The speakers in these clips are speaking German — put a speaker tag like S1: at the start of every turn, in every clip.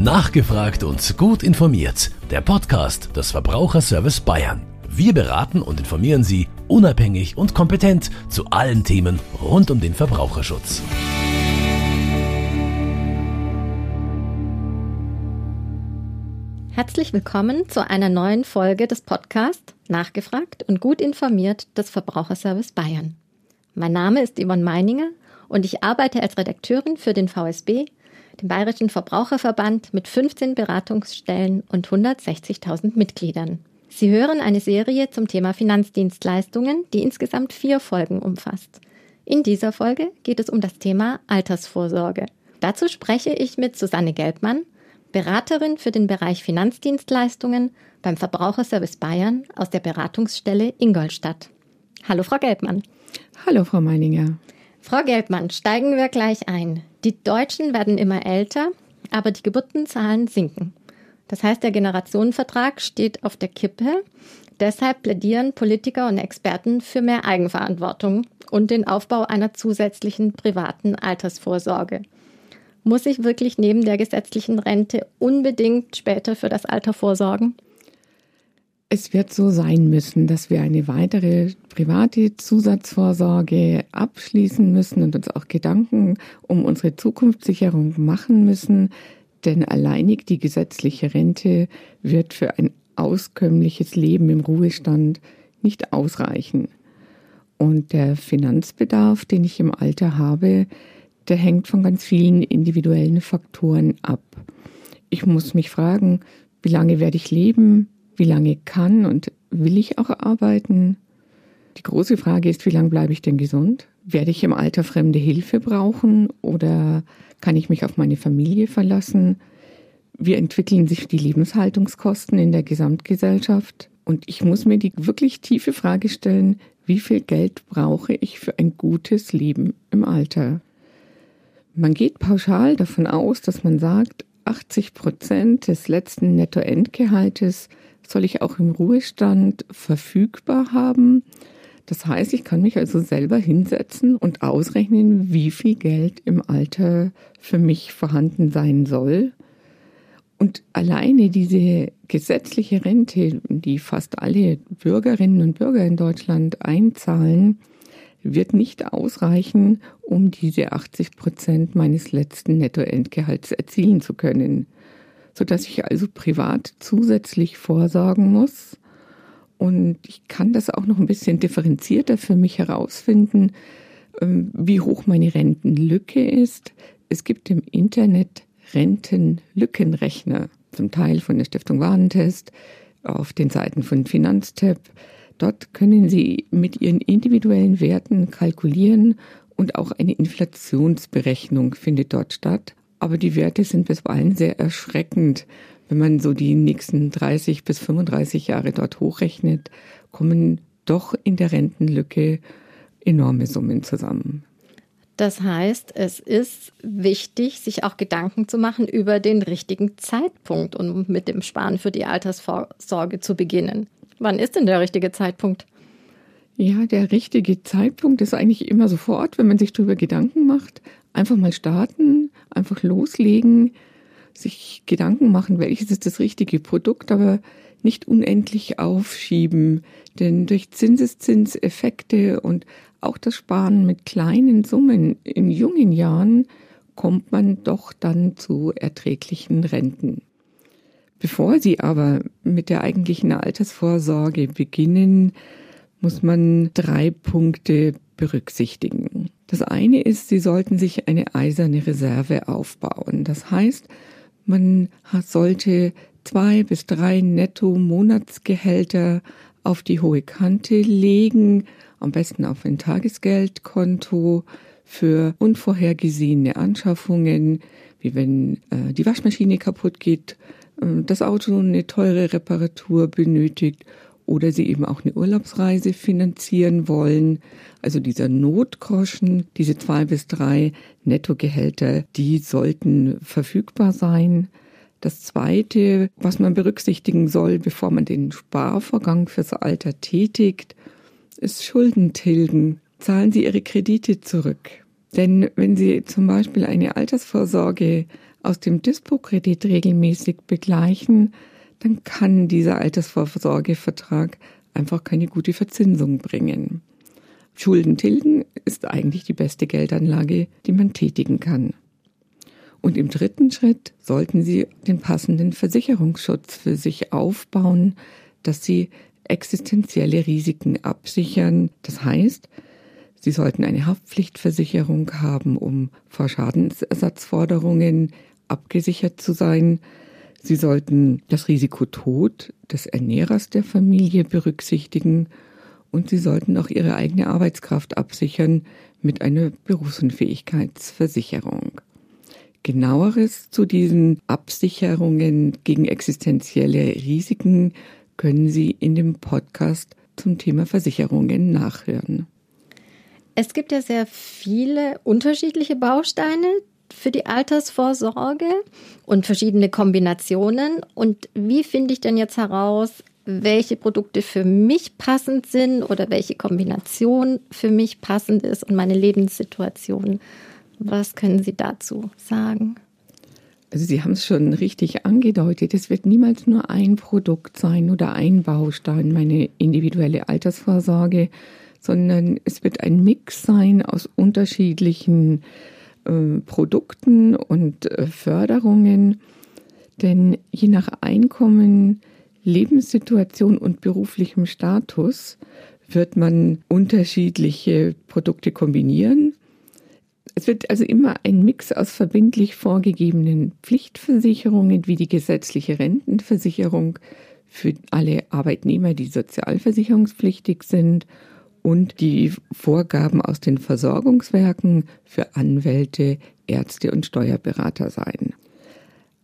S1: Nachgefragt und gut informiert. Der Podcast des Verbraucherservice Bayern. Wir beraten und informieren Sie unabhängig und kompetent zu allen Themen rund um den Verbraucherschutz.
S2: Herzlich willkommen zu einer neuen Folge des Podcasts Nachgefragt und gut informiert des Verbraucherservice Bayern. Mein Name ist Yvonne Meininger und ich arbeite als Redakteurin für den VSB, den Bayerischen Verbraucherverband mit 15 Beratungsstellen und 160.000 Mitgliedern. Sie hören eine Serie zum Thema Finanzdienstleistungen, die insgesamt vier Folgen umfasst. In dieser Folge geht es um das Thema Altersvorsorge. Dazu spreche ich mit Susanne Gelbmann, Beraterin für den Bereich Finanzdienstleistungen beim Verbraucherservice Bayern aus der Beratungsstelle Ingolstadt. Hallo, Frau Gelbmann.
S3: Hallo, Frau Meininger.
S2: Frau Gelbmann, steigen wir gleich ein. Die Deutschen werden immer älter, aber die Geburtenzahlen sinken. Das heißt, der Generationenvertrag steht auf der Kippe. Deshalb plädieren Politiker und Experten für mehr Eigenverantwortung und den Aufbau einer zusätzlichen privaten Altersvorsorge. Muss ich wirklich neben der gesetzlichen Rente unbedingt später für das Alter vorsorgen?
S3: Es wird so sein müssen, dass wir eine weitere private Zusatzvorsorge abschließen müssen und uns auch Gedanken um unsere Zukunftssicherung machen müssen. Denn alleinig die gesetzliche Rente wird für ein auskömmliches Leben im Ruhestand nicht ausreichen. Und der Finanzbedarf, den ich im Alter habe, der hängt von ganz vielen individuellen Faktoren ab. Ich muss mich fragen, wie lange werde ich leben? Wie lange kann und will ich auch arbeiten? Die große Frage ist, wie lange bleibe ich denn gesund? Werde ich im Alter fremde Hilfe brauchen oder kann ich mich auf meine Familie verlassen? Wie entwickeln sich die Lebenshaltungskosten in der Gesamtgesellschaft? Und ich muss mir die wirklich tiefe Frage stellen, wie viel Geld brauche ich für ein gutes Leben im Alter? Man geht pauschal davon aus, dass man sagt, 80 Prozent des letzten Nettoentgehaltes soll ich auch im Ruhestand verfügbar haben. Das heißt, ich kann mich also selber hinsetzen und ausrechnen, wie viel Geld im Alter für mich vorhanden sein soll. Und alleine diese gesetzliche Rente, die fast alle Bürgerinnen und Bürger in Deutschland einzahlen, wird nicht ausreichen, um diese 80 Prozent meines letzten Nettoentgehalts erzielen zu können sodass ich also privat zusätzlich vorsorgen muss. Und ich kann das auch noch ein bisschen differenzierter für mich herausfinden, ähm, wie hoch meine Rentenlücke ist. Es gibt im Internet Rentenlückenrechner, zum Teil von der Stiftung Warentest, auf den Seiten von Finanztab. Dort können Sie mit Ihren individuellen Werten kalkulieren und auch eine Inflationsberechnung findet dort statt. Aber die Werte sind bisweilen sehr erschreckend. Wenn man so die nächsten 30 bis 35 Jahre dort hochrechnet, kommen doch in der Rentenlücke enorme Summen zusammen.
S2: Das heißt, es ist wichtig, sich auch Gedanken zu machen über den richtigen Zeitpunkt, um mit dem Sparen für die Altersvorsorge zu beginnen. Wann ist denn der richtige Zeitpunkt?
S3: Ja, der richtige Zeitpunkt ist eigentlich immer sofort, wenn man sich darüber Gedanken macht. Einfach mal starten, einfach loslegen, sich Gedanken machen, welches ist das richtige Produkt, aber nicht unendlich aufschieben. Denn durch Zinseszinseffekte und auch das Sparen mit kleinen Summen in jungen Jahren kommt man doch dann zu erträglichen Renten. Bevor Sie aber mit der eigentlichen Altersvorsorge beginnen, muss man drei Punkte berücksichtigen. Das eine ist, Sie sollten sich eine eiserne Reserve aufbauen. Das heißt, man sollte zwei bis drei Netto-Monatsgehälter auf die hohe Kante legen, am besten auf ein Tagesgeldkonto für unvorhergesehene Anschaffungen, wie wenn äh, die Waschmaschine kaputt geht, äh, das Auto eine teure Reparatur benötigt oder sie eben auch eine Urlaubsreise finanzieren wollen. Also dieser Notgroschen, diese zwei bis drei Nettogehälter, die sollten verfügbar sein. Das Zweite, was man berücksichtigen soll, bevor man den Sparvorgang fürs Alter tätigt, ist Schuldentilgen. Zahlen Sie Ihre Kredite zurück. Denn wenn Sie zum Beispiel eine Altersvorsorge aus dem Dispo-Kredit regelmäßig begleichen, dann kann dieser Altersvorsorgevertrag einfach keine gute Verzinsung bringen. Schulden tilgen ist eigentlich die beste Geldanlage, die man tätigen kann. Und im dritten Schritt sollten Sie den passenden Versicherungsschutz für sich aufbauen, dass Sie existenzielle Risiken absichern. Das heißt, Sie sollten eine Haftpflichtversicherung haben, um vor Schadensersatzforderungen abgesichert zu sein. Sie sollten das Risiko Tod des Ernährers der Familie berücksichtigen und Sie sollten auch Ihre eigene Arbeitskraft absichern mit einer Berufsunfähigkeitsversicherung. Genaueres zu diesen Absicherungen gegen existenzielle Risiken können Sie in dem Podcast zum Thema Versicherungen nachhören.
S2: Es gibt ja sehr viele unterschiedliche Bausteine für die Altersvorsorge und verschiedene Kombinationen. Und wie finde ich denn jetzt heraus, welche Produkte für mich passend sind oder welche Kombination für mich passend ist und meine Lebenssituation? Was können Sie dazu sagen?
S3: Also Sie haben es schon richtig angedeutet, es wird niemals nur ein Produkt sein oder ein Baustein, meine individuelle Altersvorsorge, sondern es wird ein Mix sein aus unterschiedlichen äh, Produkten und äh, Förderungen. Denn je nach Einkommen, Lebenssituation und beruflichem Status wird man unterschiedliche Produkte kombinieren. Es wird also immer ein Mix aus verbindlich vorgegebenen Pflichtversicherungen wie die gesetzliche Rentenversicherung für alle Arbeitnehmer, die sozialversicherungspflichtig sind und die Vorgaben aus den Versorgungswerken für Anwälte, Ärzte und Steuerberater sein.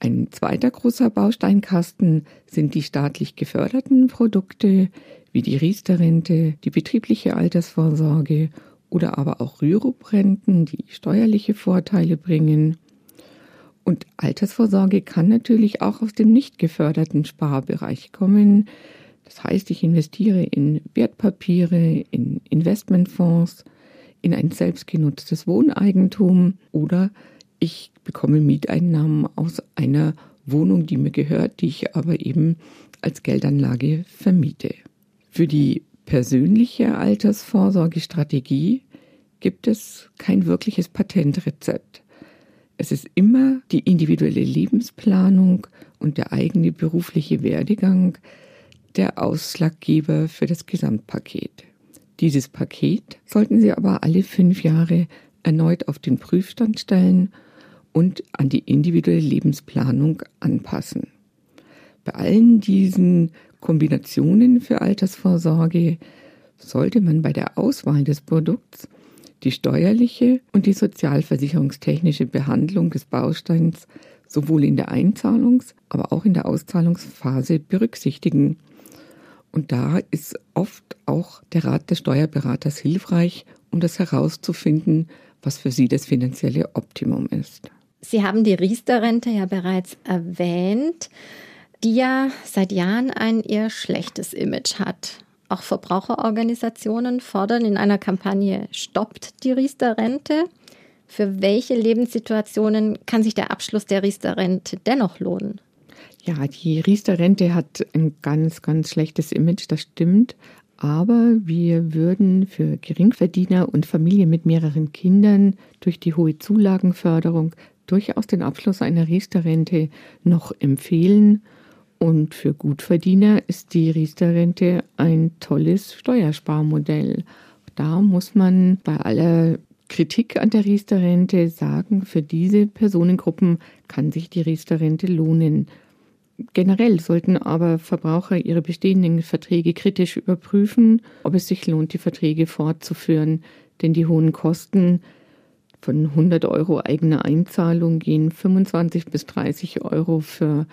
S3: Ein zweiter großer Bausteinkasten sind die staatlich geförderten Produkte wie die Riester-Rente, die betriebliche Altersvorsorge oder aber auch Rürup-Renten, die steuerliche Vorteile bringen. Und Altersvorsorge kann natürlich auch aus dem nicht geförderten Sparbereich kommen, das heißt, ich investiere in Wertpapiere, in Investmentfonds, in ein selbstgenutztes Wohneigentum oder ich bekomme Mieteinnahmen aus einer Wohnung, die mir gehört, die ich aber eben als Geldanlage vermiete. Für die persönliche Altersvorsorgestrategie gibt es kein wirkliches Patentrezept. Es ist immer die individuelle Lebensplanung und der eigene berufliche Werdegang, der Ausschlaggeber für das Gesamtpaket. Dieses Paket sollten Sie aber alle fünf Jahre erneut auf den Prüfstand stellen und an die individuelle Lebensplanung anpassen. Bei allen diesen Kombinationen für Altersvorsorge sollte man bei der Auswahl des Produkts die steuerliche und die sozialversicherungstechnische Behandlung des Bausteins sowohl in der Einzahlungs-, aber auch in der Auszahlungsphase berücksichtigen und da ist oft auch der Rat des Steuerberaters hilfreich, um das herauszufinden, was für Sie das finanzielle Optimum ist.
S2: Sie haben die Riester-Rente ja bereits erwähnt, die ja seit Jahren ein eher schlechtes Image hat. Auch Verbraucherorganisationen fordern in einer Kampagne Stoppt die Riester-Rente. Für welche Lebenssituationen kann sich der Abschluss der Riester-Rente dennoch lohnen?
S3: Ja, die Riester-Rente hat ein ganz, ganz schlechtes Image, das stimmt. Aber wir würden für Geringverdiener und Familien mit mehreren Kindern durch die hohe Zulagenförderung durchaus den Abschluss einer Riester-Rente noch empfehlen. Und für Gutverdiener ist die Riester-Rente ein tolles Steuersparmodell. Da muss man bei aller Kritik an der Riester-Rente sagen, für diese Personengruppen kann sich die Riester-Rente lohnen. Generell sollten aber Verbraucher ihre bestehenden Verträge kritisch überprüfen, ob es sich lohnt, die Verträge fortzuführen. Denn die hohen Kosten von 100 Euro eigener Einzahlung gehen 25 bis 30 Euro für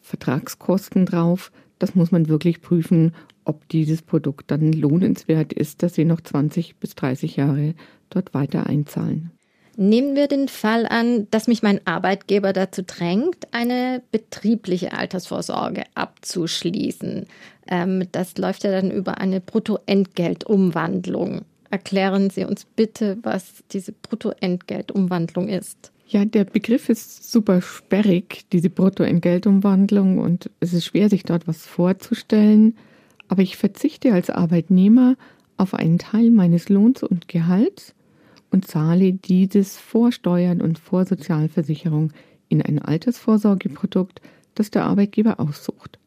S3: Vertragskosten drauf. Das muss man wirklich prüfen, ob dieses Produkt dann lohnenswert ist, dass Sie noch 20 bis 30 Jahre dort weiter einzahlen.
S2: Nehmen wir den Fall an, dass mich mein Arbeitgeber dazu drängt, eine betriebliche Altersvorsorge abzuschließen. Ähm, das läuft ja dann über eine Bruttoentgeltumwandlung. Erklären Sie uns bitte, was diese Bruttoentgeltumwandlung ist.
S3: Ja, der Begriff ist super sperrig, diese Bruttoentgeltumwandlung, und es ist schwer, sich dort was vorzustellen. Aber ich verzichte als Arbeitnehmer auf einen Teil meines Lohns und Gehalts und zahle dieses vor Steuern und vor Sozialversicherung in ein Altersvorsorgeprodukt, das der Arbeitgeber aussucht.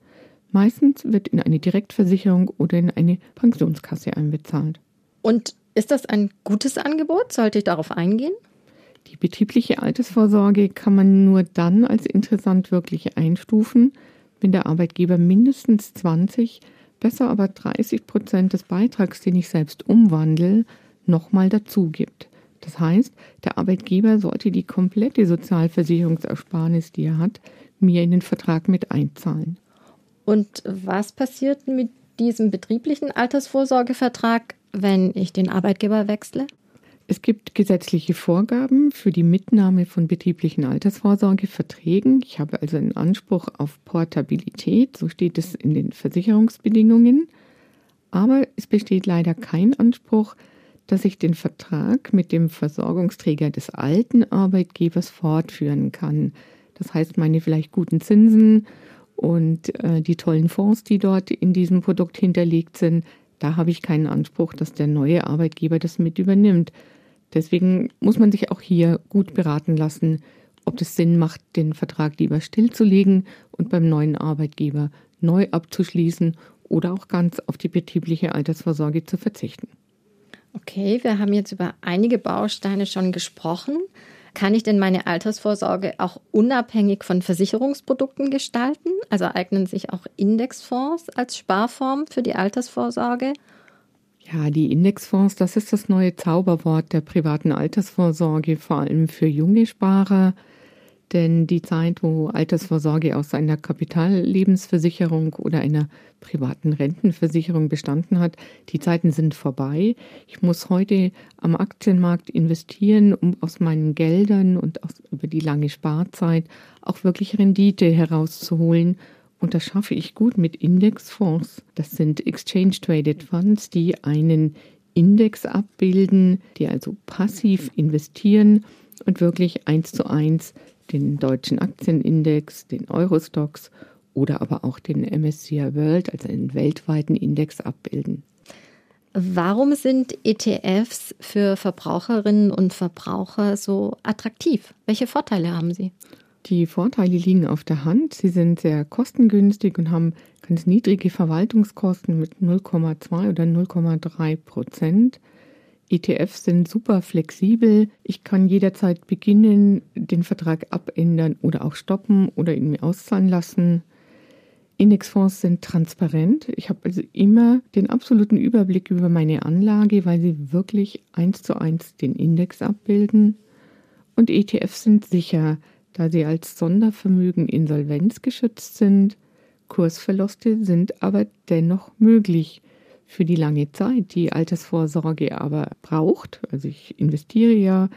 S3: Meistens wird in eine Direktversicherung oder in eine Pensionskasse einbezahlt.
S2: Und ist das ein gutes Angebot? Sollte ich darauf eingehen?
S3: Die betriebliche Altersvorsorge kann man nur dann als interessant wirklich einstufen, wenn der Arbeitgeber mindestens 20, besser aber 30 Prozent des Beitrags, den ich selbst umwandle, nochmal dazu gibt. Das heißt, der Arbeitgeber sollte die komplette Sozialversicherungsersparnis, die er hat, mir in den Vertrag mit einzahlen.
S2: Und was passiert mit diesem betrieblichen Altersvorsorgevertrag, wenn ich den Arbeitgeber wechsle?
S3: Es gibt gesetzliche Vorgaben für die Mitnahme von betrieblichen Altersvorsorgeverträgen. Ich habe also einen Anspruch auf Portabilität, so steht es in den Versicherungsbedingungen. Aber es besteht leider kein Anspruch, dass ich den Vertrag mit dem Versorgungsträger des alten Arbeitgebers fortführen kann. Das heißt, meine vielleicht guten Zinsen und äh, die tollen Fonds, die dort in diesem Produkt hinterlegt sind, da habe ich keinen Anspruch, dass der neue Arbeitgeber das mit übernimmt. Deswegen muss man sich auch hier gut beraten lassen, ob es Sinn macht, den Vertrag lieber stillzulegen und beim neuen Arbeitgeber neu abzuschließen oder auch ganz auf die betriebliche Altersvorsorge zu verzichten.
S2: Okay, wir haben jetzt über einige Bausteine schon gesprochen. Kann ich denn meine Altersvorsorge auch unabhängig von Versicherungsprodukten gestalten? Also eignen sich auch Indexfonds als Sparform für die Altersvorsorge?
S3: Ja, die Indexfonds, das ist das neue Zauberwort der privaten Altersvorsorge, vor allem für junge Sparer. Denn die Zeit, wo Altersvorsorge aus einer Kapitallebensversicherung oder einer privaten Rentenversicherung bestanden hat, die Zeiten sind vorbei. Ich muss heute am Aktienmarkt investieren, um aus meinen Geldern und aus, über die lange Sparzeit auch wirklich Rendite herauszuholen und das schaffe ich gut mit Indexfonds. Das sind Exchange Traded Funds, die einen Index abbilden, die also passiv investieren und wirklich eins zu eins den deutschen Aktienindex, den Eurostox oder aber auch den MSCI World, also einen weltweiten Index abbilden.
S2: Warum sind ETFs für Verbraucherinnen und Verbraucher so attraktiv? Welche Vorteile haben sie?
S3: Die Vorteile liegen auf der Hand. Sie sind sehr kostengünstig und haben ganz niedrige Verwaltungskosten mit 0,2 oder 0,3 Prozent. ETFs sind super flexibel. Ich kann jederzeit beginnen, den Vertrag abändern oder auch stoppen oder ihn mir auszahlen lassen. Indexfonds sind transparent. Ich habe also immer den absoluten Überblick über meine Anlage, weil sie wirklich eins zu eins den Index abbilden. Und ETFs sind sicher da sie als Sondervermögen insolvenzgeschützt sind. Kursverluste sind aber dennoch möglich für die lange Zeit, die Altersvorsorge aber braucht. Also ich investiere ja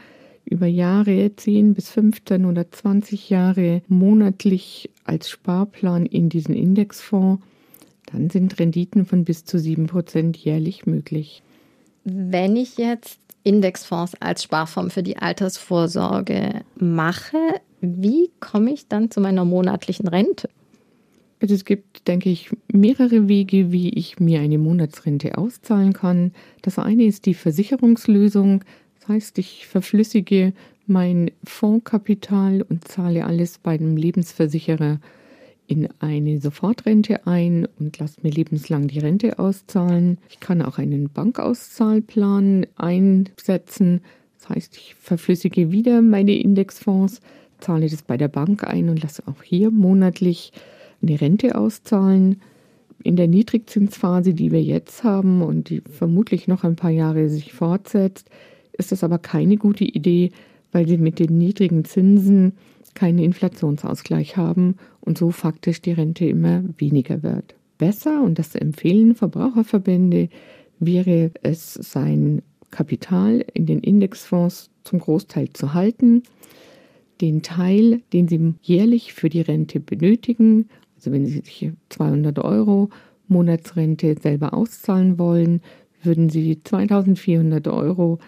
S3: über Jahre, 10 bis 15 oder 20 Jahre monatlich als Sparplan in diesen Indexfonds. Dann sind Renditen von bis zu 7 Prozent jährlich möglich.
S2: Wenn ich jetzt Indexfonds als Sparform für die Altersvorsorge mache, wie komme ich dann zu meiner monatlichen Rente?
S3: Also es gibt, denke ich, mehrere Wege, wie ich mir eine Monatsrente auszahlen kann. Das eine ist die Versicherungslösung. Das heißt, ich verflüssige mein Fondskapital und zahle alles bei einem Lebensversicherer in eine Sofortrente ein und lasse mir lebenslang die Rente auszahlen. Ich kann auch einen Bankauszahlplan einsetzen. Das heißt, ich verflüssige wieder meine Indexfonds, zahle das bei der Bank ein und lasse auch hier monatlich eine Rente auszahlen. In der Niedrigzinsphase, die wir jetzt haben und die vermutlich noch ein paar Jahre sich fortsetzt, ist das aber keine gute Idee, weil sie mit den niedrigen Zinsen keinen Inflationsausgleich haben und so faktisch die Rente immer weniger wird. Besser, und das empfehlen Verbraucherverbände, wäre es, sein Kapital in den Indexfonds zum Großteil zu halten den Teil, den Sie jährlich für die Rente benötigen, also wenn Sie sich 200 Euro Monatsrente selber auszahlen wollen, würden Sie 2400 Euro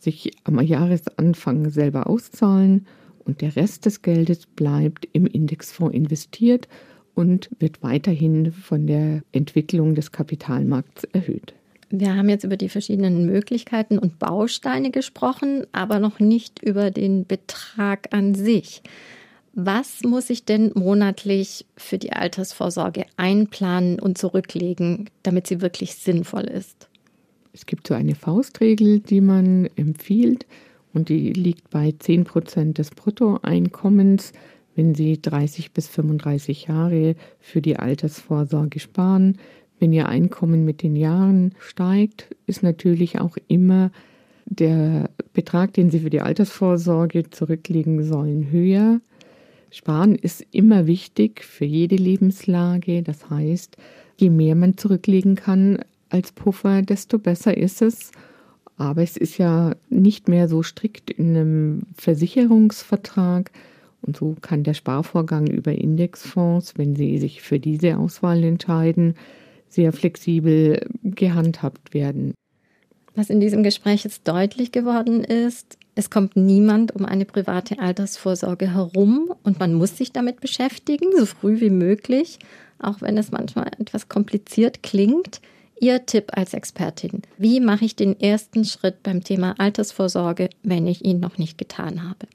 S3: sich am Jahresanfang selber auszahlen und der Rest des Geldes bleibt im Indexfonds investiert und wird weiterhin von der Entwicklung des Kapitalmarkts erhöht.
S2: Wir haben jetzt über die verschiedenen Möglichkeiten und Bausteine gesprochen, aber noch nicht über den Betrag an sich. Was muss ich denn monatlich für die Altersvorsorge einplanen und zurücklegen, damit sie wirklich sinnvoll ist?
S3: Es gibt so eine Faustregel, die man empfiehlt und die liegt bei 10 Prozent des Bruttoeinkommens, wenn Sie 30 bis 35 Jahre für die Altersvorsorge sparen. Wenn Ihr Einkommen mit den Jahren steigt, ist natürlich auch immer der Betrag, den Sie für die Altersvorsorge zurücklegen sollen, höher. Sparen ist immer wichtig für jede Lebenslage. Das heißt, je mehr man zurücklegen kann als Puffer, desto besser ist es. Aber es ist ja nicht mehr so strikt in einem Versicherungsvertrag. Und so kann der Sparvorgang über Indexfonds, wenn Sie sich für diese Auswahl entscheiden, sehr flexibel gehandhabt werden.
S2: Was in diesem Gespräch jetzt deutlich geworden ist, es kommt niemand um eine private Altersvorsorge herum und man muss sich damit beschäftigen, so früh wie möglich, auch wenn es manchmal etwas kompliziert klingt. Ihr Tipp als Expertin, wie mache ich den ersten Schritt beim Thema Altersvorsorge, wenn ich ihn noch nicht getan habe?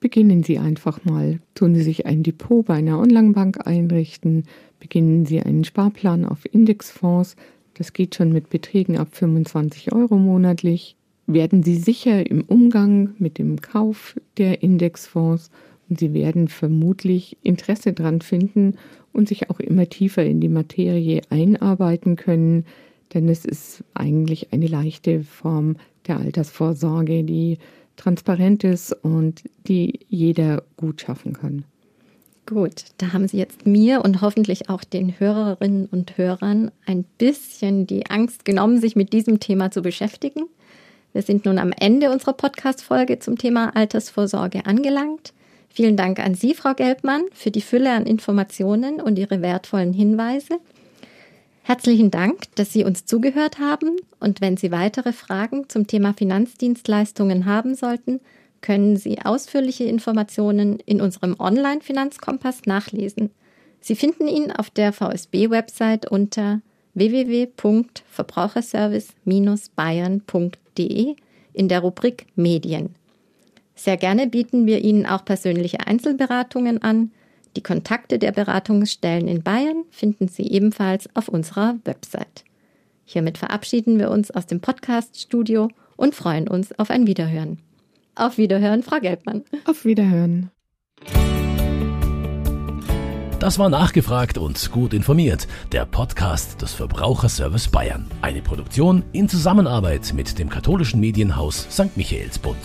S3: Beginnen Sie einfach mal. Tun Sie sich ein Depot bei einer Online-Bank einrichten. Beginnen Sie einen Sparplan auf Indexfonds. Das geht schon mit Beträgen ab 25 Euro monatlich werden Sie sicher im Umgang mit dem Kauf der Indexfonds und Sie werden vermutlich Interesse daran finden und sich auch immer tiefer in die Materie einarbeiten können, denn es ist eigentlich eine leichte Form der Altersvorsorge, die transparent ist und die jeder gut schaffen kann.
S2: Gut, da haben Sie jetzt mir und hoffentlich auch den Hörerinnen und Hörern ein bisschen die Angst genommen, sich mit diesem Thema zu beschäftigen. Wir sind nun am Ende unserer Podcast-Folge zum Thema Altersvorsorge angelangt. Vielen Dank an Sie, Frau Gelbmann, für die Fülle an Informationen und Ihre wertvollen Hinweise. Herzlichen Dank, dass Sie uns zugehört haben. Und wenn Sie weitere Fragen zum Thema Finanzdienstleistungen haben sollten, können Sie ausführliche Informationen in unserem Online-Finanzkompass nachlesen. Sie finden ihn auf der VSB-Website unter www.verbraucherservice-bayern.de in der Rubrik Medien. Sehr gerne bieten wir Ihnen auch persönliche Einzelberatungen an. Die Kontakte der Beratungsstellen in Bayern finden Sie ebenfalls auf unserer Website. Hiermit verabschieden wir uns aus dem Podcast-Studio und freuen uns auf ein Wiederhören. Auf Wiederhören, Frau Gelbmann.
S3: Auf Wiederhören.
S1: Das war nachgefragt und gut informiert. Der Podcast des Verbraucherservice Bayern. Eine Produktion in Zusammenarbeit mit dem katholischen Medienhaus St. Michaelsbund.